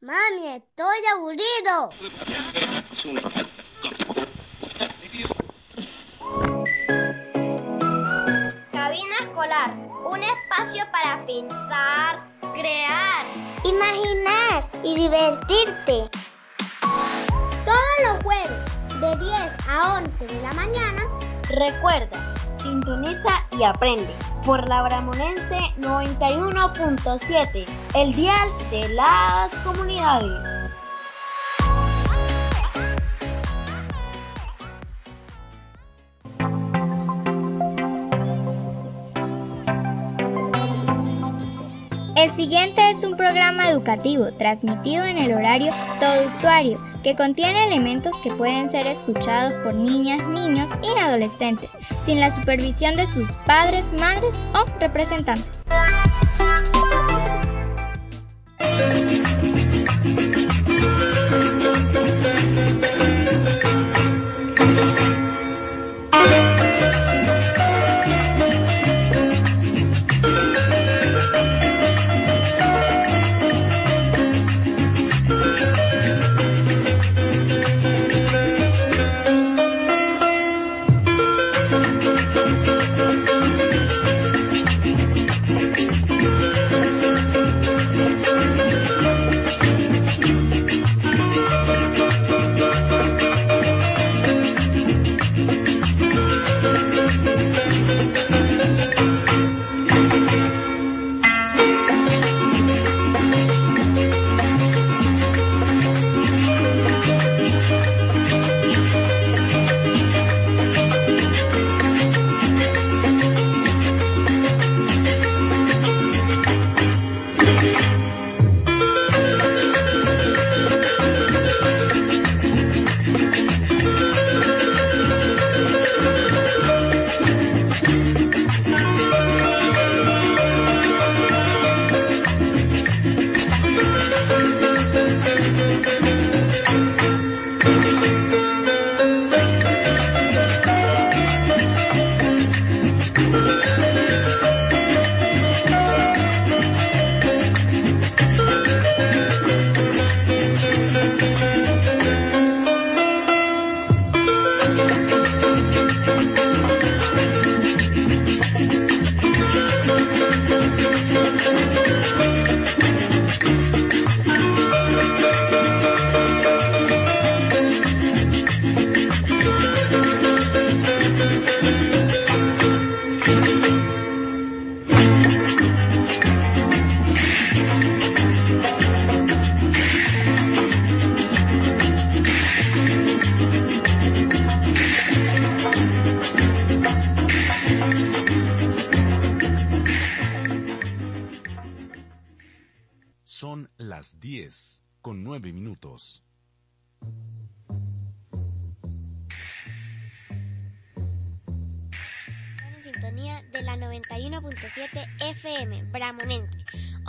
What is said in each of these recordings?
Mami, estoy aburrido. Cabina escolar, un espacio para pensar, crear, imaginar y divertirte. Todos los jueves, de 10 a 11 de la mañana, recuerda, sintoniza y aprende por la Bramonense 91.7, el dial de las comunidades. El siguiente es un programa educativo transmitido en el horario todo usuario que contiene elementos que pueden ser escuchados por niñas, niños y adolescentes sin la supervisión de sus padres, madres o representantes.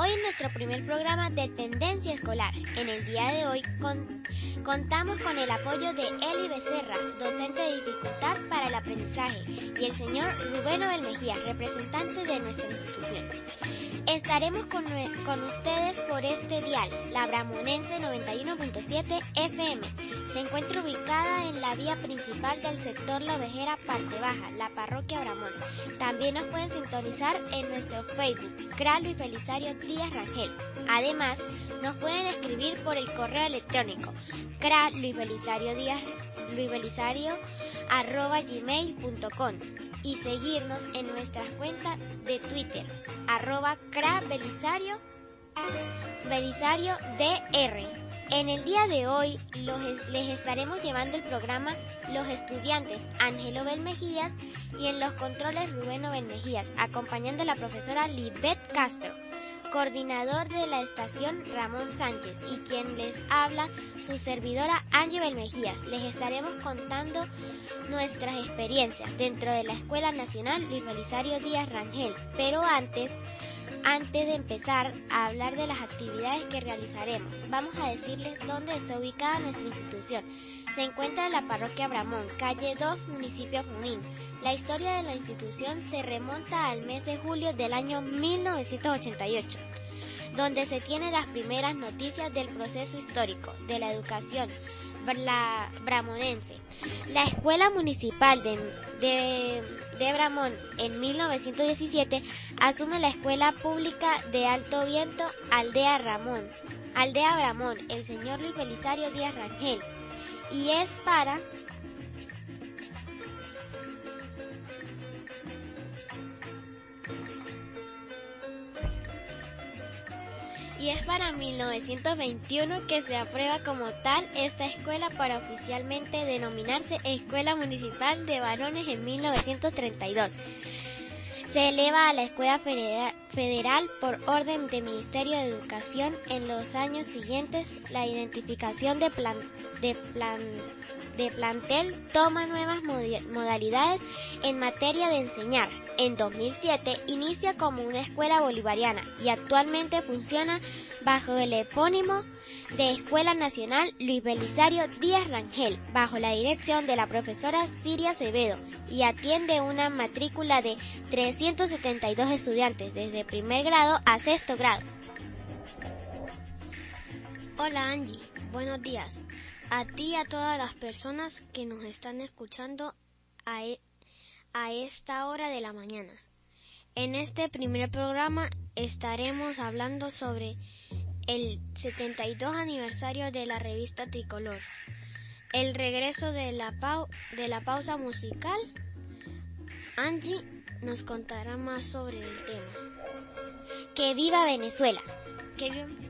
Hoy es nuestro primer programa de tendencia escolar. En el día de hoy contamos con el apoyo de Eli Becerra, docente de dificultad para el aprendizaje, y el señor Rubén Obel Mejía, representante de nuestra institución. Estaremos con, con ustedes por este dial, la Bramonense 91.7 FM. Se encuentra ubicada en la vía principal del sector La Ovejera, parte baja, la parroquia Bramón. También nos pueden sintonizar en nuestro Facebook, CRA Luis Belisario Díaz Rangel. Además, nos pueden escribir por el correo electrónico CRA Luis Belisario Díaz Luis y seguirnos en nuestras cuentas de Twitter arroba cra belisario belisario dr. En el día de hoy les estaremos llevando el programa Los Estudiantes Ángelo Belmejías y en los controles Rubén Belmejías, acompañando a la profesora Libet Castro coordinador de la estación Ramón Sánchez y quien les habla su servidora Ángel Mejía. Les estaremos contando nuestras experiencias dentro de la Escuela Nacional Luis Belisario Díaz Rangel. Pero antes, antes de empezar a hablar de las actividades que realizaremos, vamos a decirles dónde está ubicada nuestra institución. Se encuentra en la parroquia Bramón, calle 2, municipio Junín. La historia de la institución se remonta al mes de julio del año 1988. donde se tienen las primeras noticias del proceso histórico de la educación bramonense. La Escuela Municipal de, de, de, Bramón en 1917 asume la Escuela Pública de Alto Viento Aldea Ramón, Aldea Bramón, el señor Luis Belisario Díaz Rangel, y es para y es para 1921 que se aprueba como tal esta escuela para oficialmente denominarse Escuela Municipal de Varones en 1932. Se eleva a la Escuela Federal por orden del Ministerio de Educación en los años siguientes. La identificación de, plan, de, plan, de plantel toma nuevas modalidades en materia de enseñar en 2007 inicia como una escuela bolivariana y actualmente funciona bajo el epónimo de Escuela Nacional Luis Belisario Díaz Rangel, bajo la dirección de la profesora Siria Acevedo y atiende una matrícula de 372 estudiantes desde primer grado a sexto grado. Hola Angie, buenos días. A ti y a todas las personas que nos están escuchando a, e a esta hora de la mañana. En este primer programa estaremos hablando sobre el 72 aniversario de la revista Tricolor, el regreso de la, pausa musical. Angie nos contará más sobre el tema. ¡Que viva Venezuela! ¡Que viva...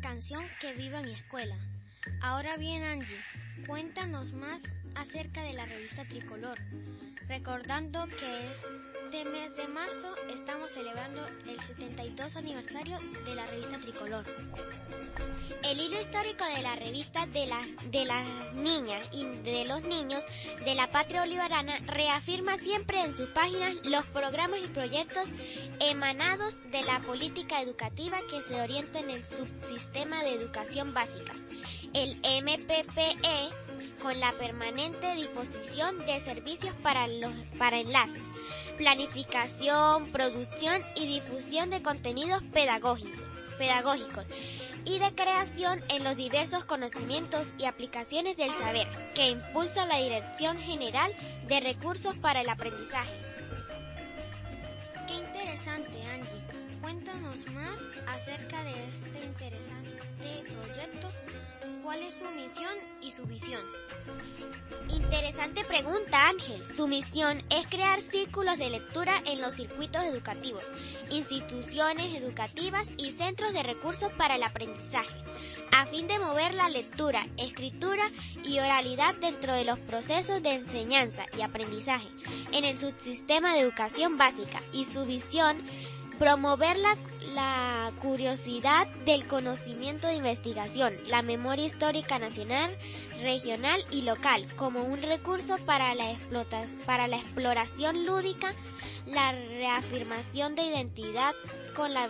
canción que viva mi escuela. Ahora bien, Angie, cuéntanos más acerca de la revista Tricolor, recordando que este mes de marzo estamos celebrando el 72 aniversario de la revista Tricolor. El hilo histórico de la revista de, de las niñas y de los niños de la patria bolivariana reafirma siempre en sus páginas los programas y proyectos emanados de la política educativa que se orienta en el subsistema de educación básica, el MPPE, con la permanente disposición de servicios para, los, para enlaces, planificación, producción y difusión de contenidos pedagógicos, pedagógicos y de creación en los diversos conocimientos y aplicaciones del saber que impulsa la Dirección General de Recursos para el Aprendizaje. Qué interesante, Angie. Cuéntanos más acerca de este interesante proyecto. ¿Cuál es su misión y su visión? Interesante pregunta, Ángel. Su misión es crear círculos de lectura en los circuitos educativos, instituciones educativas y centros de recursos para el aprendizaje, a fin de mover la lectura, escritura y oralidad dentro de los procesos de enseñanza y aprendizaje en el subsistema de educación básica y su visión promover la, la, curiosidad del conocimiento de investigación, la memoria histórica nacional, regional y local como un recurso para la, para la exploración lúdica, la reafirmación de identidad con la,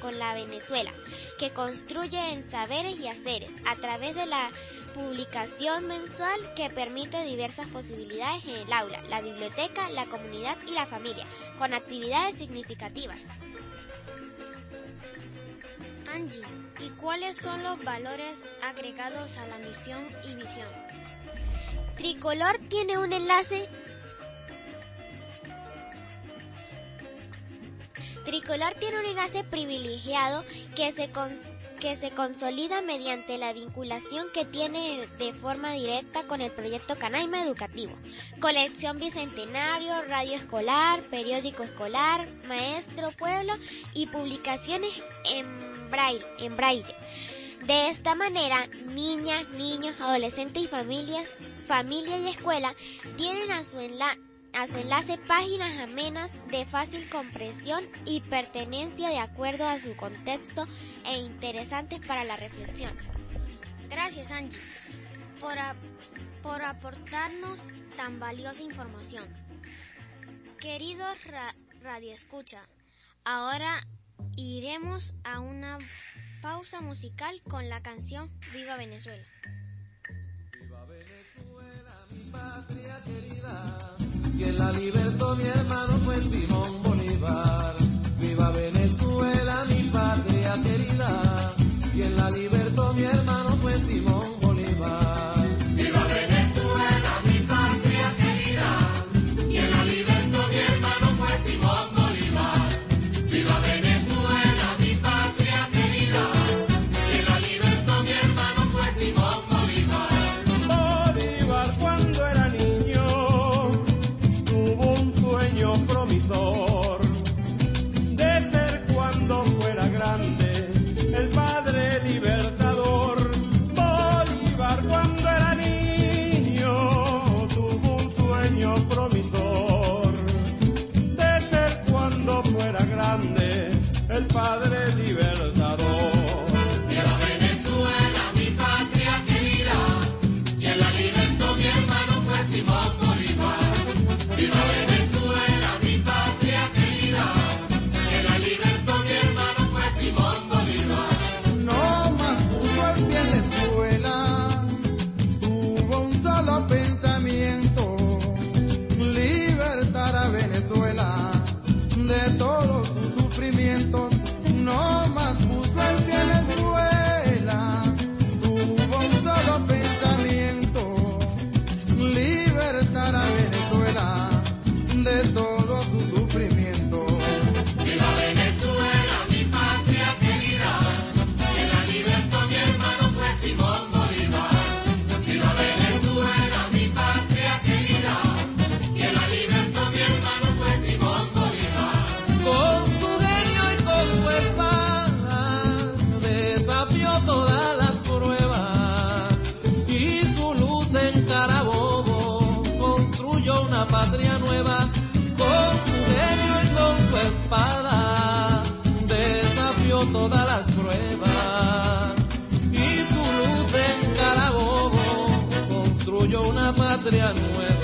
con la Venezuela, que construye en saberes y haceres a través de la publicación mensual que permite diversas posibilidades en el aula, la biblioteca, la comunidad y la familia, con actividades significativas. Angie, ¿y cuáles son los valores agregados a la misión y visión? Tricolor tiene un enlace Tricolor tiene un enlace privilegiado que se, que se consolida mediante la vinculación que tiene de forma directa con el proyecto Canaima Educativo, colección Bicentenario, radio escolar, periódico escolar, maestro pueblo y publicaciones en braille. En braille. De esta manera, niñas, niños, adolescentes y familias, familia y escuela tienen a su enlace páginas amenas de fácil comprensión y pertenencia de acuerdo a su contexto e interesantes para la reflexión. Gracias Angie por, por aportarnos tan valiosa información. Queridos Radio Escucha, ahora iremos a una pausa musical con la canción Viva Venezuela. Viva Venezuela, mi patria querida. Quien la libertó mi hermano fue Simón Bolívar. Viva Venezuela, mi patria querida. Quien la libertó mi hermano fue Simón Nueva, con su negro y con su espada, desafió todas las pruebas y su luz en Carabobo construyó una patria nueva.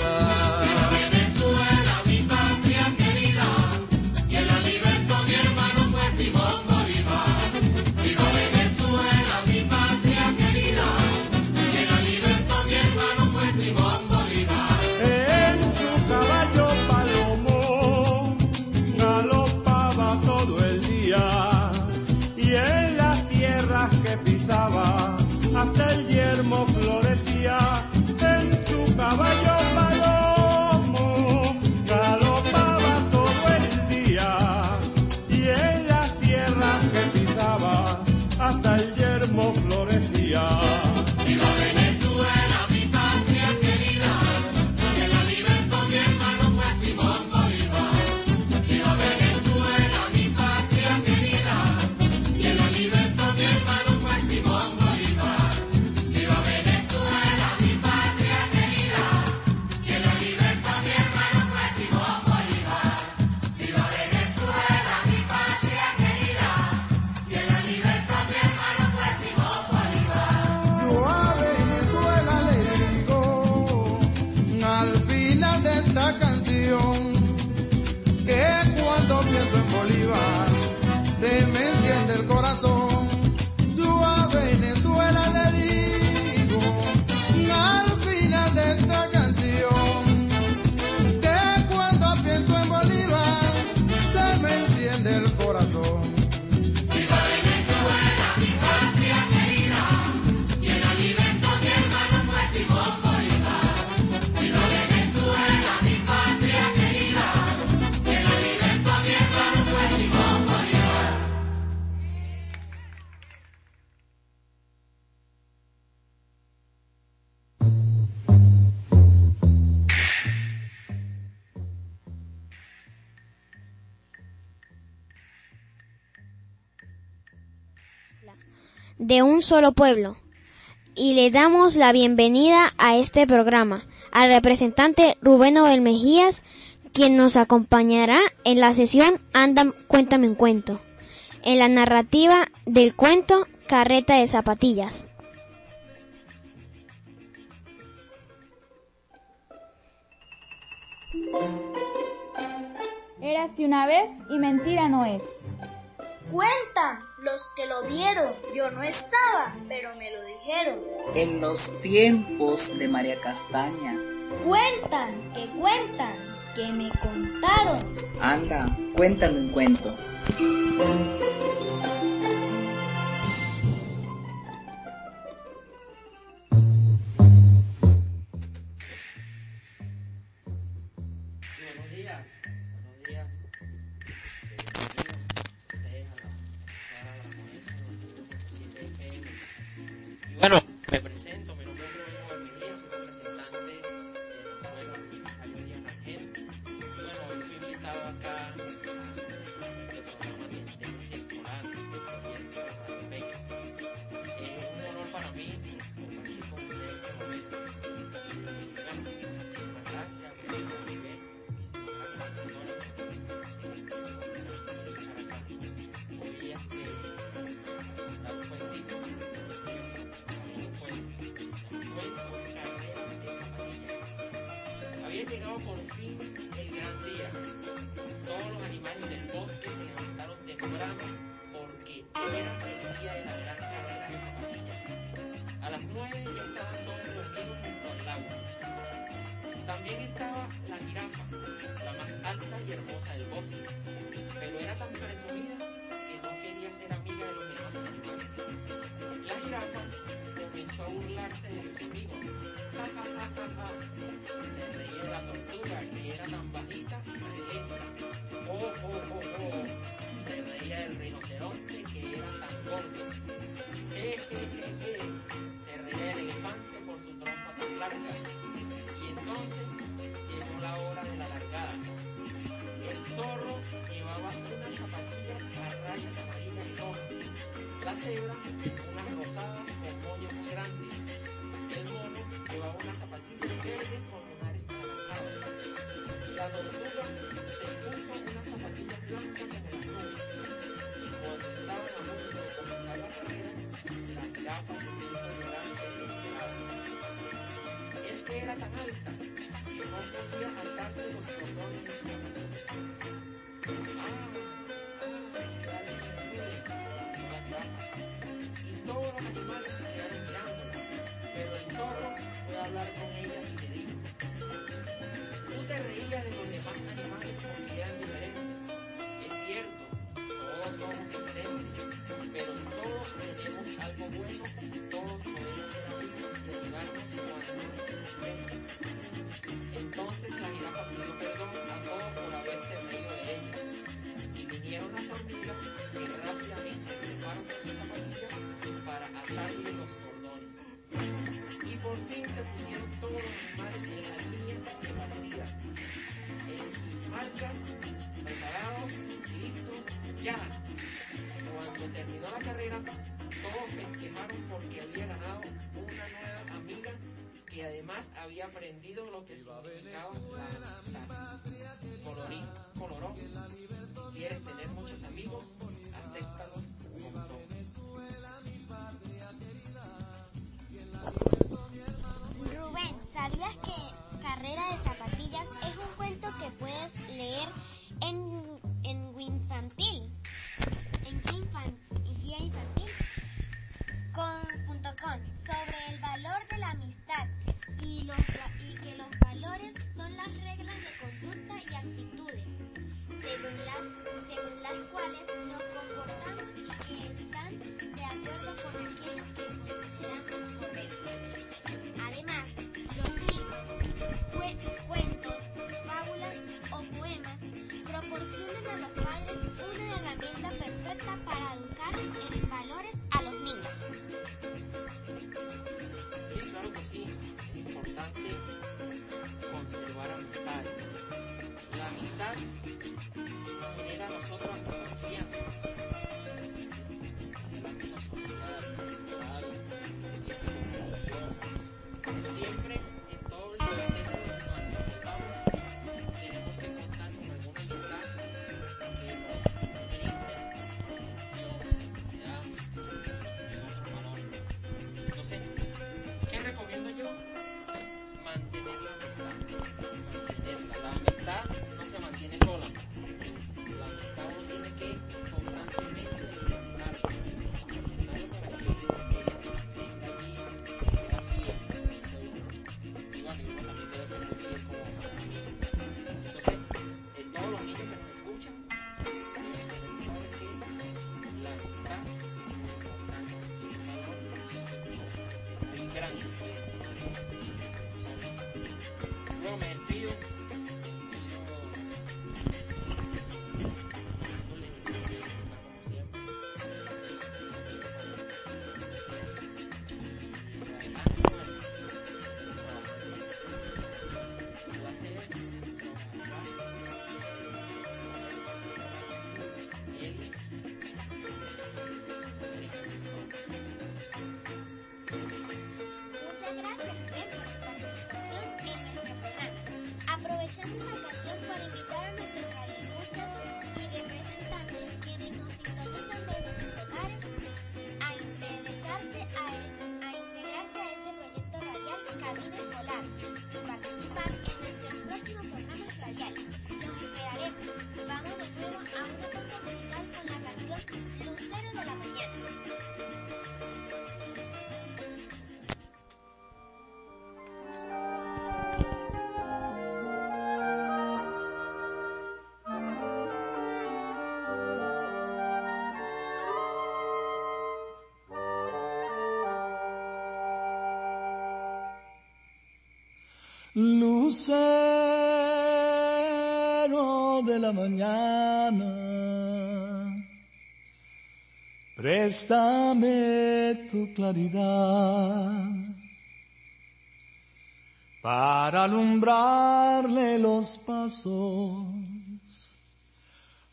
de un solo pueblo. Y le damos la bienvenida a este programa al representante Rubén Ovel Mejías, quien nos acompañará en la sesión Anda, cuéntame un cuento, en la narrativa del cuento Carreta de Zapatillas. Era Érase una vez y mentira no es. ¡Cuenta! Los que lo vieron, yo no estaba, pero me lo dijeron. En los tiempos de María Castaña. Cuentan, que cuentan, que me contaron. Anda, cuéntame un cuento. Bueno, me presento. 别给我送 cebra, unas rosadas con moños muy grandes. El mono llevaba unas zapatillas verdes con un lunares anaranjados. La tortuga se puso unas zapatillas blancas como las nubes. Y cuando estaban a punto de comenzar la carrera, la jirafa se puso llorar desesperada. Es que era tan alta que no podía atarse los cordones de sus zapatillas. Ah, a lot of money. había aprendido lo que significaba la amistad. Colorín coloró. ¿Quieres tener muchos amigos? Acéptalos como son. Rubén, ¿sabías que Carrera de Zapatillas es un cuento que puedes leer en, en Winfantil? En guía infantil, con, punto com, sobre el valor de la amistad y, que los valores son las reglas de conducta y actitudes según las, según las cuales nos comportamos y que están de acuerdo con aquellos que consideramos lucero de la mañana, préstame tu claridad para alumbrarle los pasos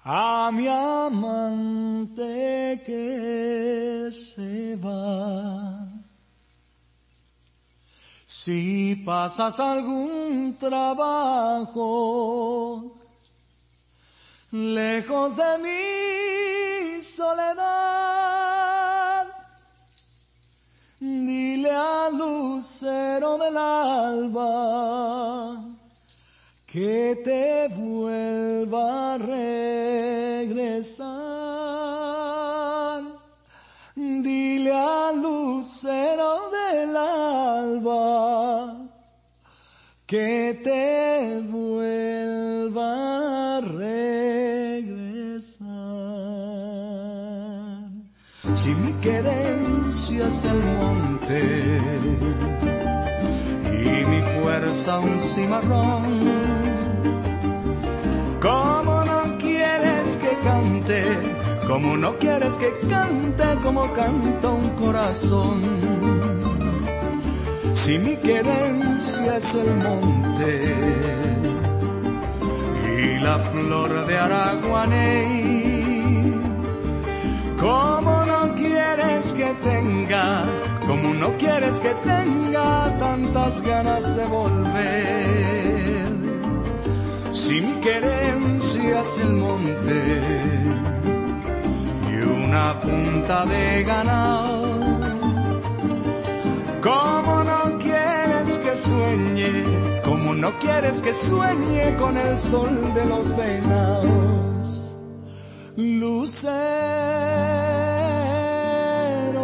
a mi amante que se va. Si pasas algún trabajo, lejos de mi soledad, dile al lucero del alba que te vuelva a regresar. Dile al lucero del alba que te vuelva a regresar. Si mi querencia es el monte y mi fuerza un cimarrón, ¿cómo no quieres que cante? ¿Cómo no quieres que cante como canta un corazón? Si mi querencia es el monte y la flor de Araguaney, ¿cómo no quieres que tenga, cómo no quieres que tenga tantas ganas de volver? Si mi querencia es el monte y una punta de ganado, ¿Cómo no quieres que sueñe? ¿Cómo no quieres que sueñe con el sol de los venados? Lucero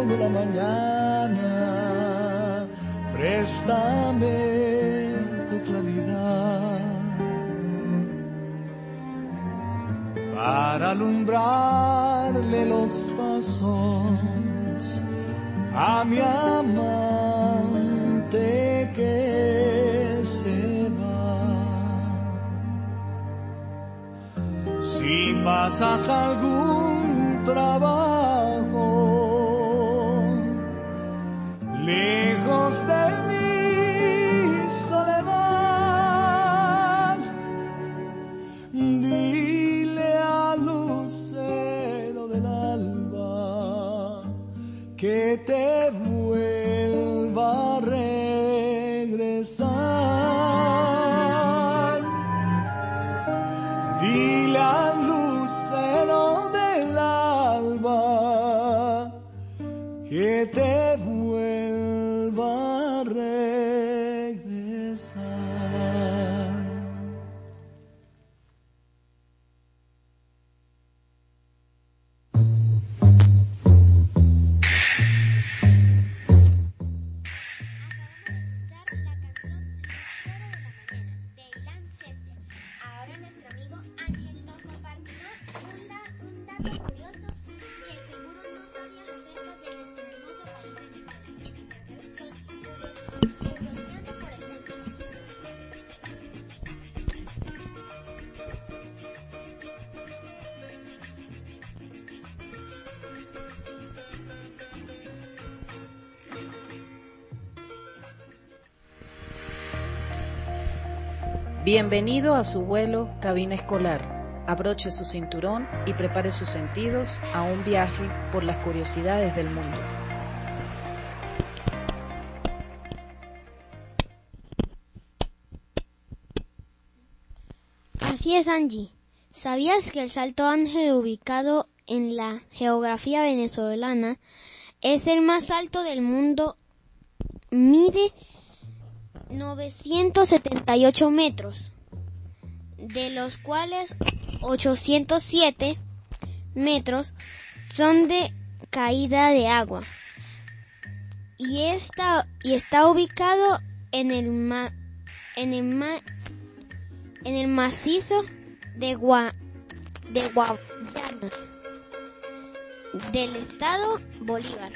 de la mañana, préstame tu claridad para alumbrarle los pasos a mi amante que se va. Si pasas algún trabajo Bienvenido a su vuelo cabina escolar. Abroche su cinturón y prepare sus sentidos a un viaje por las curiosidades del mundo. Así es, Angie. ¿Sabías que el Salto Ángel ubicado en la geografía venezolana es el más alto del mundo? Mide 978 metros, de los cuales 807 metros son de caída de agua. Y está, y está ubicado en el, ma- en el, ma- en el macizo de, Gua, de Guayana del estado Bolívar.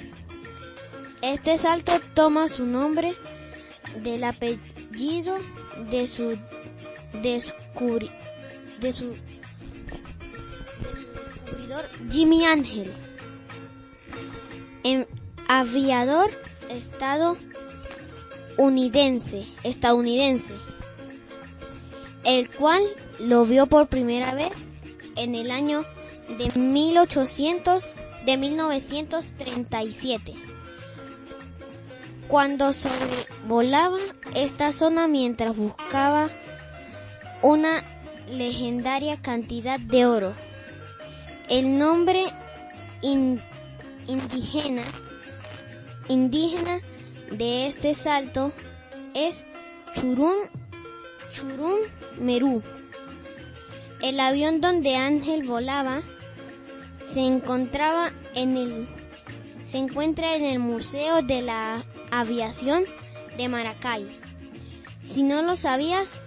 Este salto toma su nombre del apellido de su de su, de su descubridor Jimmy Ángel, en aviador estadounidense, estadounidense, el cual lo vio por primera vez en el año de 1800 de 1937 cuando sobrevolaba esta zona mientras buscaba una legendaria cantidad de oro. El nombre in- indígena, indígena de este salto es Churun, Churun Merú. El avión donde Ángel volaba se encontraba en el se encuentra en el Museo de la Aviación de Maracay. Si no lo sabías,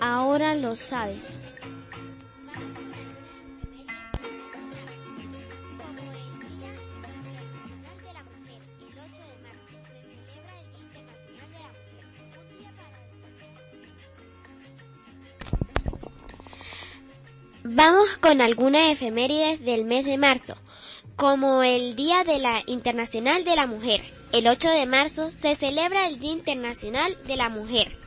ahora lo sabes. Vamos con algunas efemérides del mes de marzo, como el Día de la Internacional de la Mujer. El 8 de marzo se celebra el Día Internacional de la Mujer.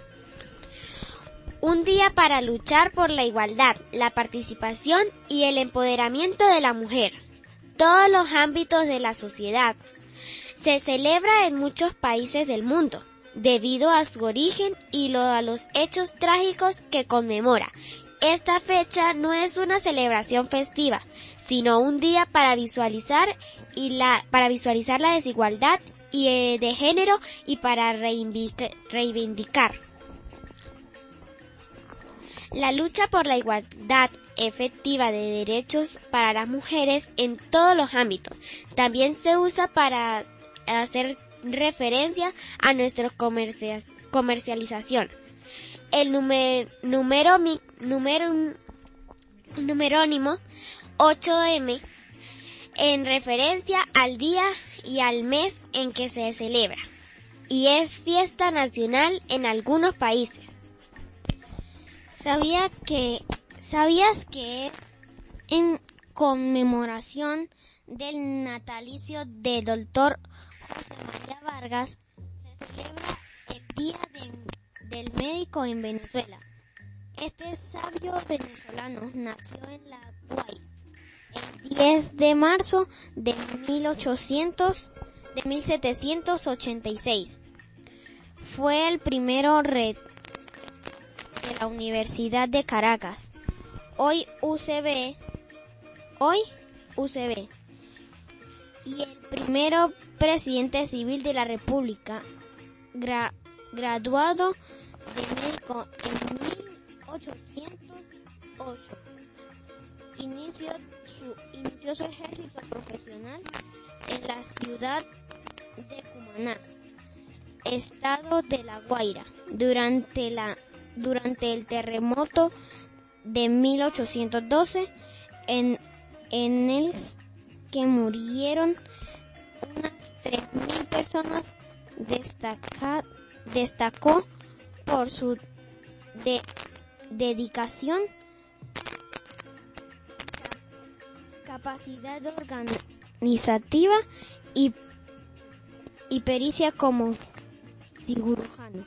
Un día para luchar por la igualdad, la participación y el empoderamiento de la mujer. Todos los ámbitos de la sociedad. Se celebra en muchos países del mundo, debido a su origen y lo, a los hechos trágicos que conmemora. Esta fecha no es una celebración festiva, sino un día para visualizar y la, para visualizar la desigualdad y, eh, de género y para reivindica- reivindicar la lucha por la igualdad efectiva de derechos para las mujeres en todos los ámbitos. También se usa para hacer referencia a nuestra comercia- comercialización. El mi- número, numerónimo 8M en referencia al día y al mes en que se celebra y es fiesta nacional en algunos países. ¿Sabía que, ¿Sabías que en conmemoración del natalicio del doctor José María Vargas se celebra el Día de- del Médico en Venezuela? Este sabio venezolano nació en la Guay el 10 de marzo de 1800 de 1786. Fue el primero re- la Universidad de Caracas. Hoy UCB, hoy UCB. Y el primero presidente civil de la República, gra- graduado de médico en 1808. Inició su, inició su ejército profesional en la ciudad de Cumaná, estado de La Guaira, durante la durante el terremoto de 1812 en, en el que murieron unas 3.000 personas destaca- destacó por su de- dedicación capacidad organizativa y, y pericia como cirujano.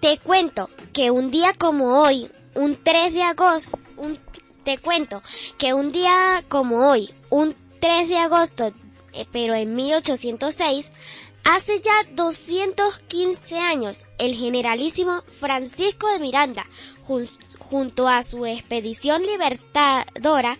Te cuento que un día como hoy, un 3 de agosto, te cuento que un día como hoy, un 3 de agosto, eh, pero en 1806, hace ya 215 años, el generalísimo Francisco de Miranda, jun- junto a su expedición libertadora,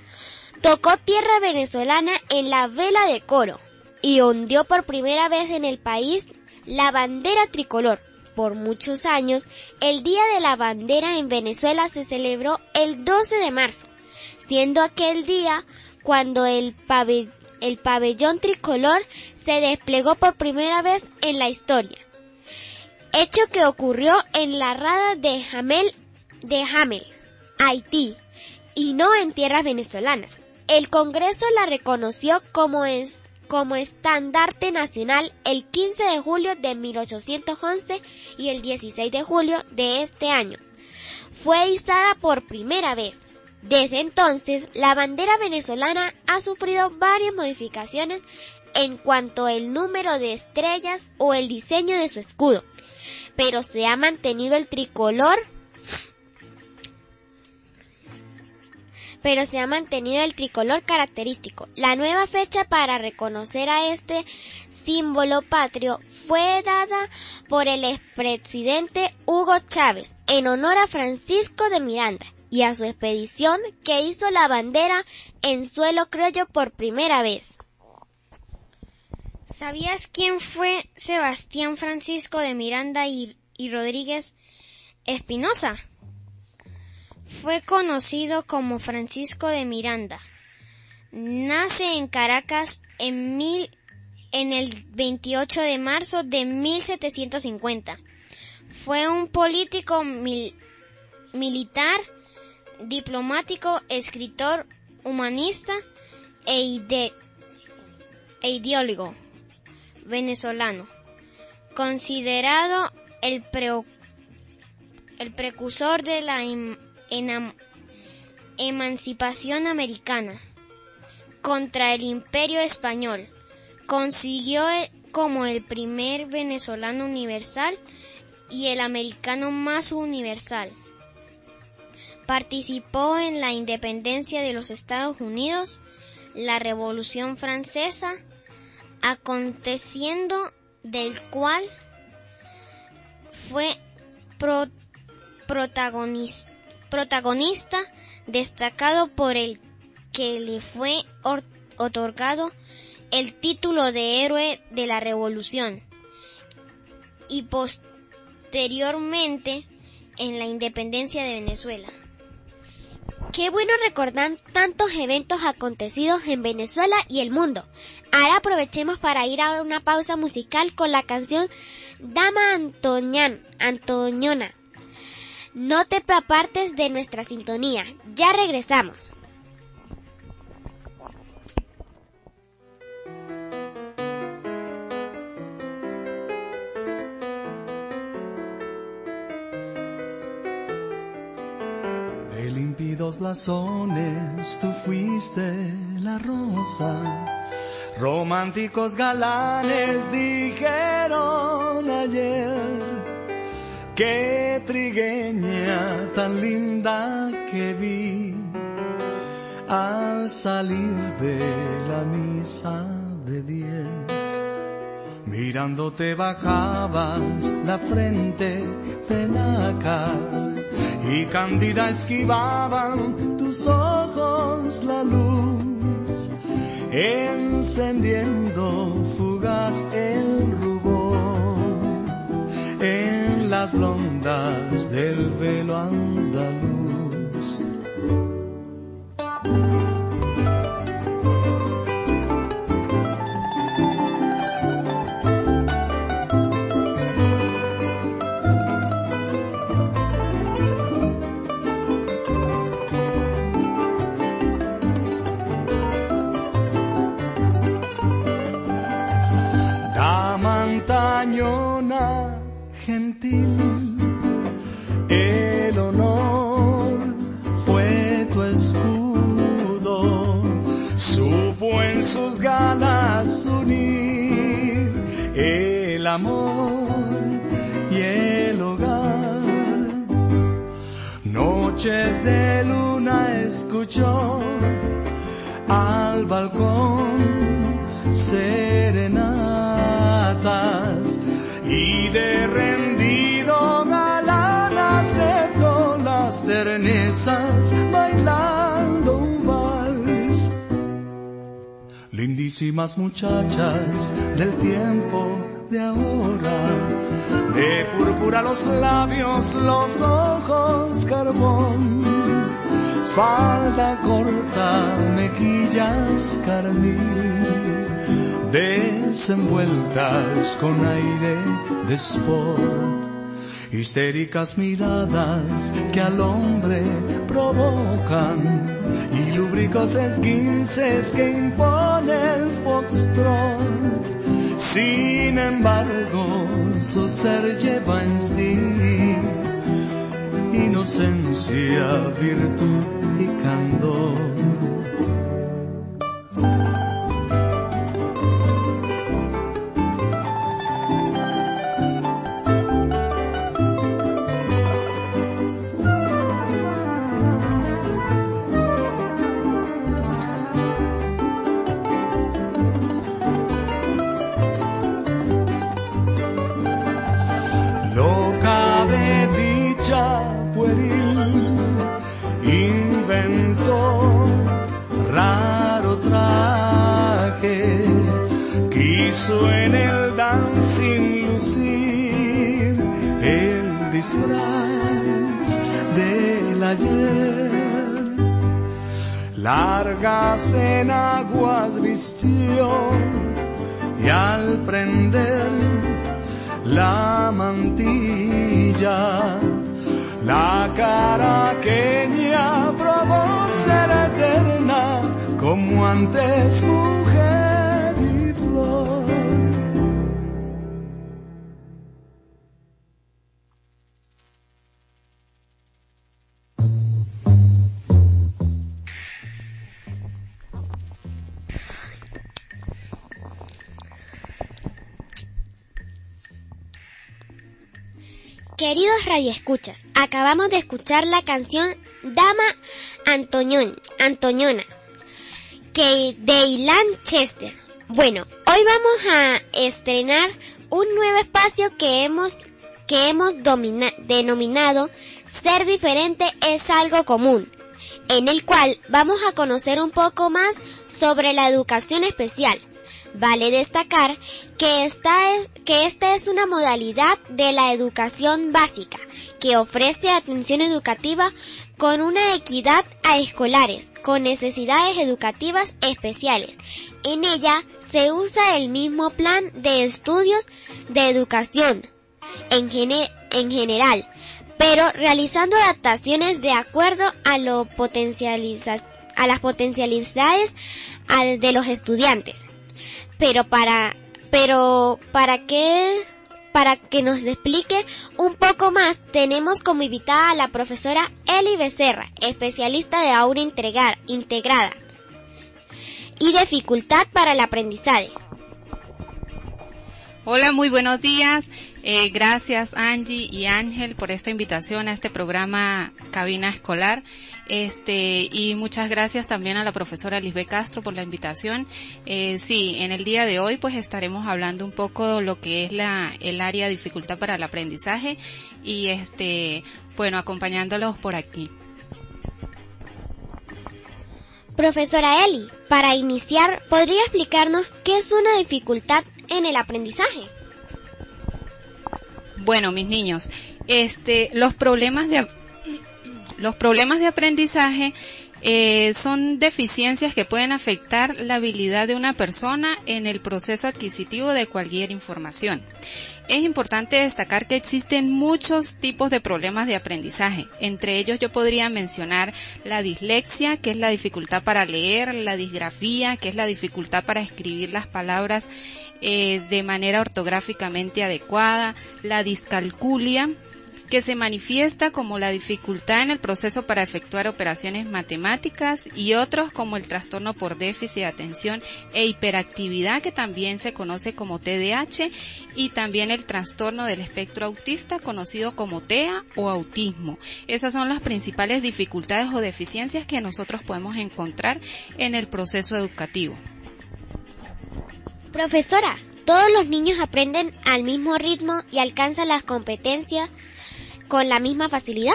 tocó tierra venezolana en la vela de coro y ondeó por primera vez en el país la bandera tricolor. Por muchos años, el Día de la Bandera en Venezuela se celebró el 12 de marzo, siendo aquel día cuando el, el pabellón tricolor se desplegó por primera vez en la historia. Hecho que ocurrió en la rada de Hamel, de Hamel, Haití, y no en tierras venezolanas. El Congreso la reconoció como, es, como estandarte nacional el 15 de julio de 1811 y el 16 de julio de este año. Fue izada por primera vez. Desde entonces, la bandera venezolana ha sufrido varias modificaciones en cuanto al número de estrellas o el diseño de su escudo, pero se ha mantenido el tricolor pero se ha mantenido el tricolor característico. La nueva fecha para reconocer a este símbolo patrio fue dada por el expresidente Hugo Chávez en honor a Francisco de Miranda y a su expedición que hizo la bandera en suelo criollo por primera vez. ¿Sabías quién fue Sebastián Francisco de Miranda y, y Rodríguez Espinosa? Fue conocido como Francisco de Miranda. Nace en Caracas en, mil, en el 28 de marzo de 1750. Fue un político mil- militar, diplomático, escritor, humanista e, ide- ideólogo venezolano, considerado el, preo- el precursor de la enam- emancipación americana contra el imperio español. Consiguió el- como el primer venezolano universal y el americano más universal. Participó en la independencia de los Estados Unidos, la Revolución Francesa, aconteciendo del cual fue pro- protagonis- protagonista destacado por el que le fue or- otorgado el título de héroe de la revolución y posteriormente en la independencia de Venezuela. Qué bueno recordar tantos eventos acontecidos en Venezuela y el mundo. Ahora aprovechemos para ir a una pausa musical con la canción Dama Antoñan, Antoñona. No te apartes de nuestra sintonía. Ya regresamos. De límpidos blasones tú fuiste la rosa. Románticos galanes dijeron ayer qué trigueña tan linda que vi al salir de la misa de diez. Mirándote bajabas la frente de nácar y cándida esquivaban tus ojos la luz, encendiendo fugaz el en las blondas del velo andaluz. Y el hogar. Noches de luna escuchó al balcón serenatas y de rendido galán aceptó las ternezas bailando un vals. Lindísimas muchachas del tiempo de ahora, de púrpura los labios, los ojos carbón. Falda corta, mejillas carmín, desenvueltas con aire de sport, histéricas miradas que al hombre provocan. Y lúbricos esguinces que impone el foxtrot. Sin embargo, su ser lleva en sí inocencia, virtud y candor. Queridos radioescuchas, acabamos de escuchar la canción Dama Antoñón, Antoñona, que de Ilan Chester. Bueno, hoy vamos a estrenar un nuevo espacio que hemos que hemos denominado Ser diferente es algo común, en el cual vamos a conocer un poco más sobre la educación especial. Vale destacar que esta es, que esta es una modalidad de la educación básica que ofrece atención educativa con una equidad a escolares con necesidades educativas especiales. En ella se usa el mismo plan de estudios de educación en, en general, pero realizando adaptaciones de acuerdo a lo a las potencialidades al- de los estudiantes. Pero para, pero para que, para que nos explique un poco más, tenemos como invitada a la profesora Eli Becerra, especialista de aula integrar- integrada y dificultad para el aprendizaje. Hola, muy buenos días. Eh, gracias Angie y Ángel por esta invitación a este programa Cabina Escolar. Este, y muchas gracias también a la profesora Lisbeth Castro por la invitación. Eh, sí, en el día de hoy pues estaremos hablando un poco de lo que es la, el área de dificultad para el aprendizaje y este, bueno, acompañándolos por aquí. Profesora Eli, para iniciar, ¿podría explicarnos qué es una dificultad en el aprendizaje? Bueno, mis niños, este, los problemas de, los problemas de aprendizaje eh, son deficiencias que pueden afectar la habilidad de una persona en el proceso adquisitivo de cualquier información. Es importante destacar que existen muchos tipos de problemas de aprendizaje. Entre ellos yo podría mencionar la dislexia, que es la dificultad para leer, la disgrafía, que es la dificultad para escribir las palabras eh, de manera ortográficamente adecuada, la discalculia, que se manifiesta como la dificultad en el proceso para efectuar operaciones matemáticas y otros como el trastorno por déficit de atención e hiperactividad que también se conoce como TDAH y también el trastorno del espectro autista conocido como TEA o autismo. Esas son las principales dificultades o deficiencias que nosotros podemos encontrar en el proceso educativo. Profesora, ¿todos los niños aprenden al mismo ritmo y alcanzan las competencias con la misma facilidad?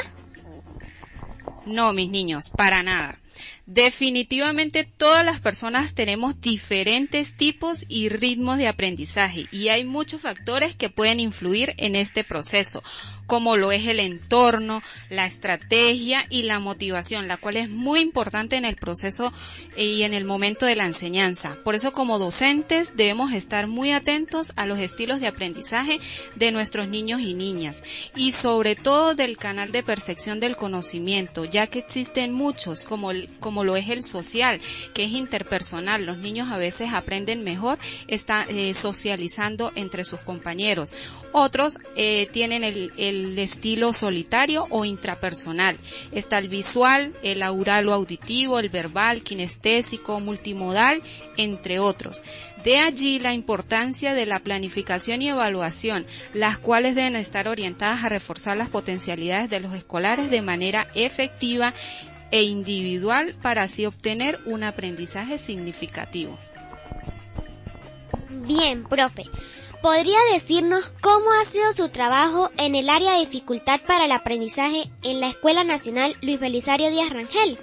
No, mis niños, para nada. Definitivamente todas las personas tenemos diferentes tipos y ritmos de aprendizaje y hay muchos factores que pueden influir en este proceso, como lo es el entorno, la estrategia y la motivación, la cual es muy importante en el proceso y en el momento de la enseñanza. Por eso como docentes debemos estar muy atentos a los estilos de aprendizaje de nuestros niños y niñas y sobre todo del canal de percepción del conocimiento, ya que existen muchos como el- como lo es el social, que es interpersonal. Los niños a veces aprenden mejor está, eh, socializando entre sus compañeros. Otros eh, tienen el, el estilo solitario o intrapersonal. Está el visual, el aural o auditivo, el verbal, kinestésico, multimodal, entre otros. De allí la importancia de la planificación y evaluación, las cuales deben estar orientadas a reforzar las potencialidades de los escolares de manera efectiva e individual para así obtener un aprendizaje significativo. Bien, profe. ¿Podría decirnos cómo ha sido su trabajo en el área de dificultad para el aprendizaje en la Escuela Nacional Luis Belisario Díaz Rangel?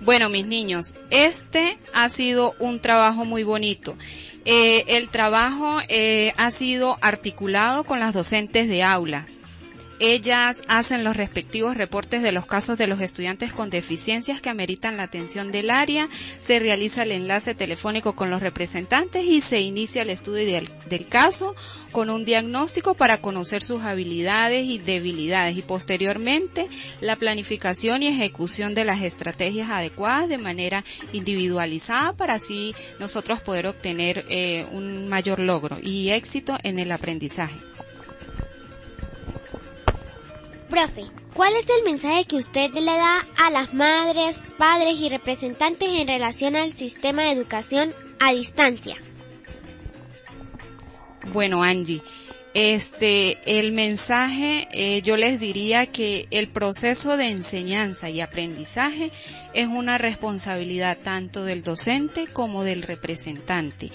Bueno, mis niños, este ha sido un trabajo muy bonito. Eh, el trabajo eh, ha sido articulado con las docentes de aula. Ellas hacen los respectivos reportes de los casos de los estudiantes con deficiencias que ameritan la atención del área, se realiza el enlace telefónico con los representantes y se inicia el estudio del, caso con un diagnóstico para conocer sus habilidades y debilidades y posteriormente la planificación y ejecución de las estrategias adecuadas de manera individualizada para así nosotros poder obtener eh, un mayor logro y éxito en el aprendizaje. Profe, ¿cuál es el mensaje que usted le da a las madres, padres y representantes en relación al sistema de educación a distancia? Bueno, Angie, este, el mensaje, eh, yo les diría que el proceso de enseñanza y aprendizaje es una responsabilidad tanto del docente como del representante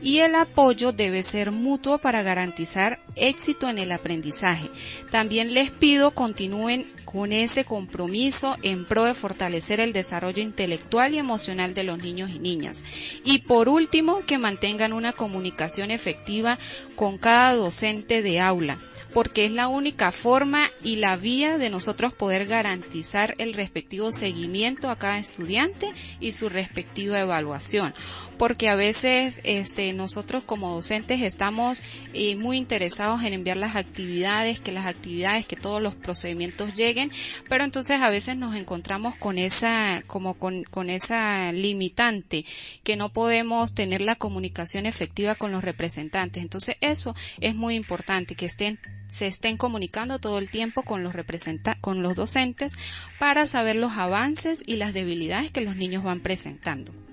y el apoyo debe ser mutuo para garantizar éxito en el aprendizaje. También les pido continúen con ese compromiso en pro de fortalecer el desarrollo intelectual y emocional de los niños y niñas. Y por último, que mantengan una comunicación efectiva con cada docente de aula porque es la única forma y la vía de nosotros poder garantizar el respectivo seguimiento a cada estudiante y su respectiva evaluación. Porque a veces este, nosotros como docentes estamos eh, muy interesados en enviar las actividades, que las actividades, que todos los procedimientos lleguen, pero entonces a veces nos encontramos con esa, como con, con esa limitante, que no podemos tener la comunicación efectiva con los representantes. Entonces eso es muy importante, que estén se estén comunicando todo el tiempo con los representa con los docentes para saber los avances y las debilidades que los niños van presentando.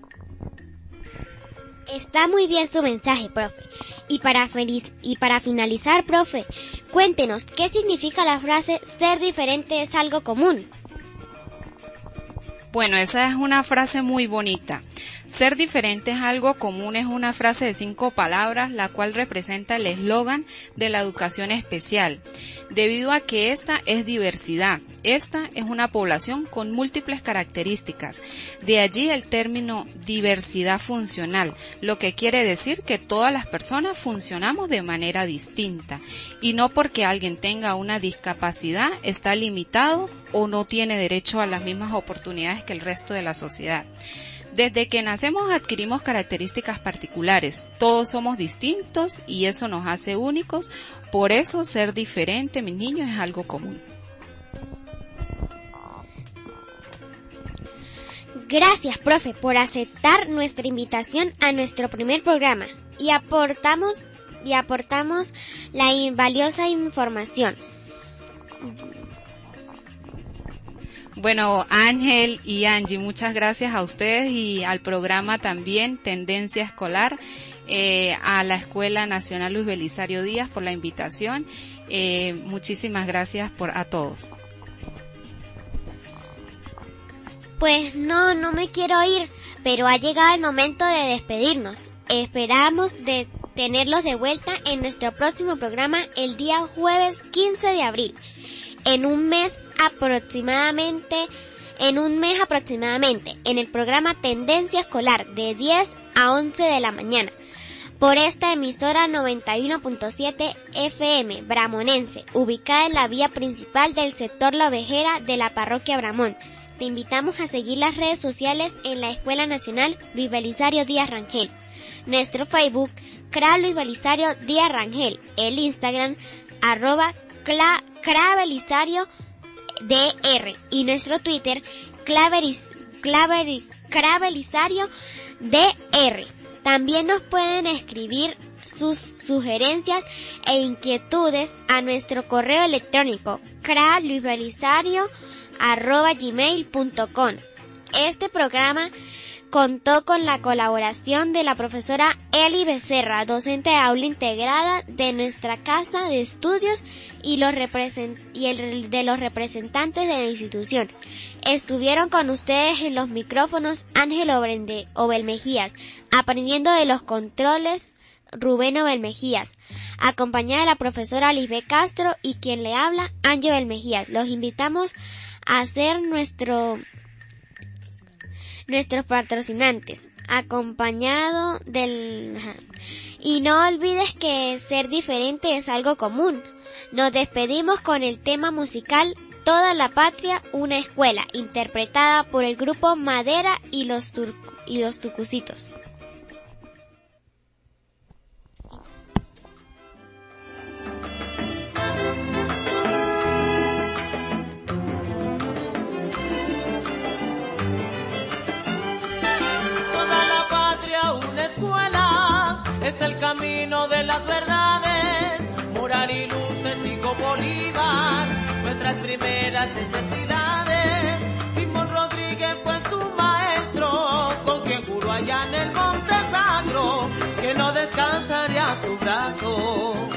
Está muy bien su mensaje, profe. Y para, feliz, y para finalizar, profe, cuéntenos qué significa la frase ser diferente es algo común. Bueno, esa es una frase muy bonita. Ser diferente es algo común, es una frase de cinco palabras, la cual representa el eslogan de la educación especial, debido a que esta es diversidad. Esta es una población con múltiples características. De allí el término diversidad funcional, lo que quiere decir que todas las personas funcionamos de manera distinta y no porque alguien tenga una discapacidad está limitado o no tiene derecho a las mismas oportunidades que el resto de la sociedad. Desde que nacemos adquirimos características particulares. Todos somos distintos y eso nos hace únicos. Por eso ser diferente, mis niños, es algo común. Gracias, profe, por aceptar nuestra invitación a nuestro primer programa y aportamos y aportamos la valiosa información. Bueno, Ángel y Angie, muchas gracias a ustedes y al programa también Tendencia Escolar, eh, a la Escuela Nacional Luis Belisario Díaz por la invitación. Eh, muchísimas gracias por a todos. Pues no, no me quiero ir, pero ha llegado el momento de despedirnos. Esperamos de tenerlos de vuelta en nuestro próximo programa el día jueves 15 de abril. En un mes aproximadamente, en un mes aproximadamente, en el programa Tendencia Escolar de 10 a 11 de la mañana. Por esta emisora 91.7 FM Bramonense, ubicada en la vía principal del sector La Ovejera de la parroquia Bramón. Te invitamos a seguir las redes sociales en la Escuela Nacional Luis Belisario Díaz Rangel. Nuestro Facebook, CRA Luis Belisario Díaz Rangel. El Instagram, arroba CRA Belisario DR. Y nuestro Twitter, claveris, claver, Cravelisario DR. También nos pueden escribir sus sugerencias e inquietudes a nuestro correo electrónico craluisbelisario.gmail.com Este programa contó con la colaboración de la profesora Eli Becerra, docente de aula integrada de nuestra casa de estudios y, los y el de los representantes de la institución. Estuvieron con ustedes en los micrófonos Ángel Obrende, Obel Mejías, aprendiendo de los controles Rubén Obel Mejías, acompañada de la profesora Lisbeth Castro y quien le habla, Ángel Mejías. Los invitamos a hacer nuestro nuestros patrocinantes, acompañado del... Y no olvides que ser diferente es algo común. Nos despedimos con el tema musical Toda la Patria, una escuela, interpretada por el grupo Madera y los, Tur y los Tucucitos. es el camino de las verdades, morar y luz, ético Bolívar, nuestras primeras necesidades. Simón Rodríguez fue su maestro, con quien juró allá en el Monte Sacro, que no descansaría su brazo.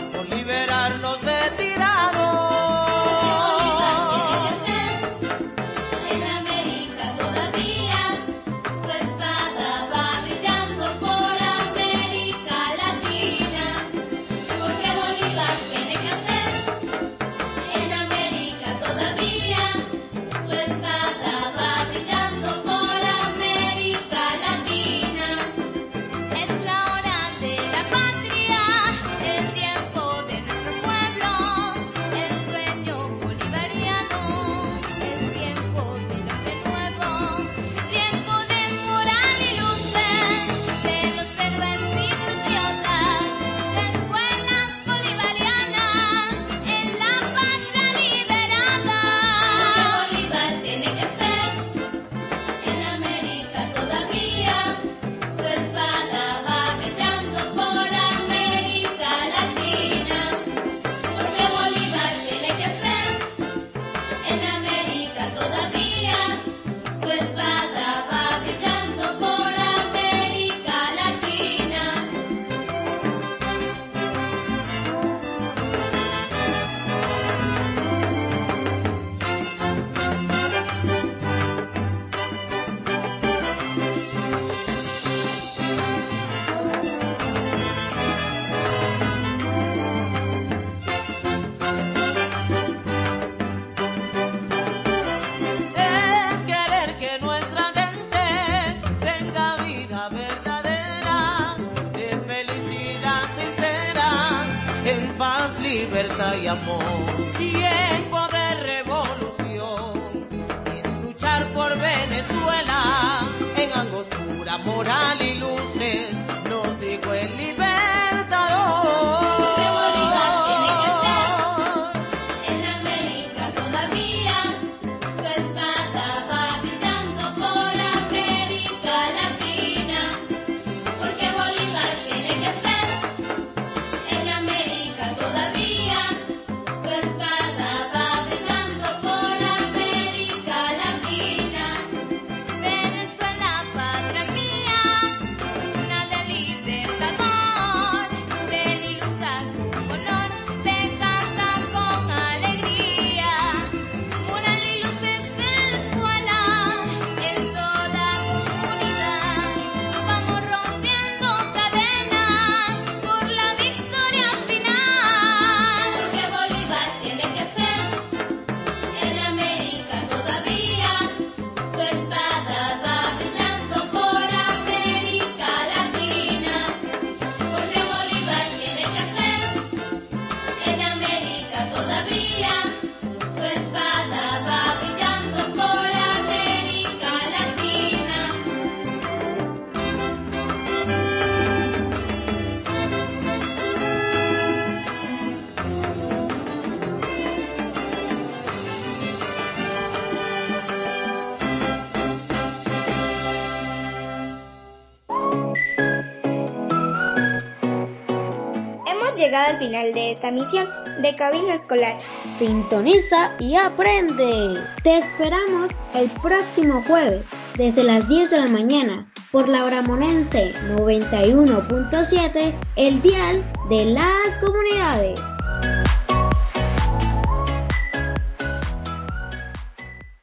misión de cabina escolar. Sintoniza y aprende. Te esperamos el próximo jueves desde las 10 de la mañana por la Bramonense 91.7, el dial de las comunidades.